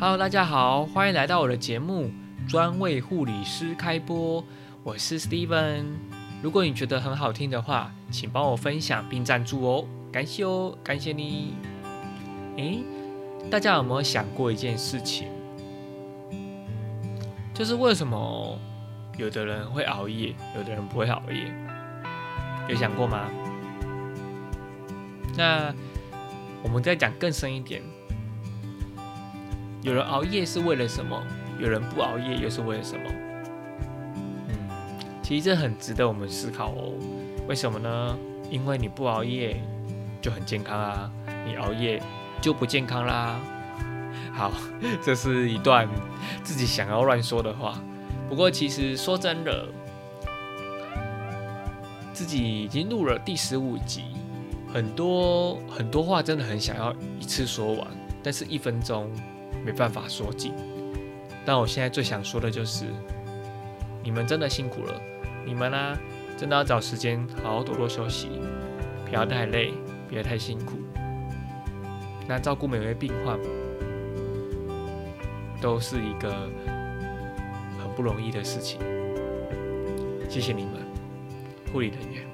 Hello，大家好，欢迎来到我的节目，专为护理师开播。我是 Steven。如果你觉得很好听的话，请帮我分享并赞助哦，感谢哦，感谢你。诶，大家有没有想过一件事情？就是为什么有的人会熬夜，有的人不会熬夜？有想过吗？那我们再讲更深一点，有人熬夜是为了什么？有人不熬夜又是为了什么？嗯，其实这很值得我们思考哦。为什么呢？因为你不熬夜就很健康啊，你熬夜就不健康啦。好，这是一段自己想要乱说的话。不过其实说真的，自己已经录了第十五集，很多很多话真的很想要一次说完，但是一分钟没办法说尽。但我现在最想说的就是，你们真的辛苦了，你们呢，真的要找时间好好多多休息，不要太累，不要太辛苦。那照顾每位病患。都是一个很不容易的事情。谢谢你们，护理人员。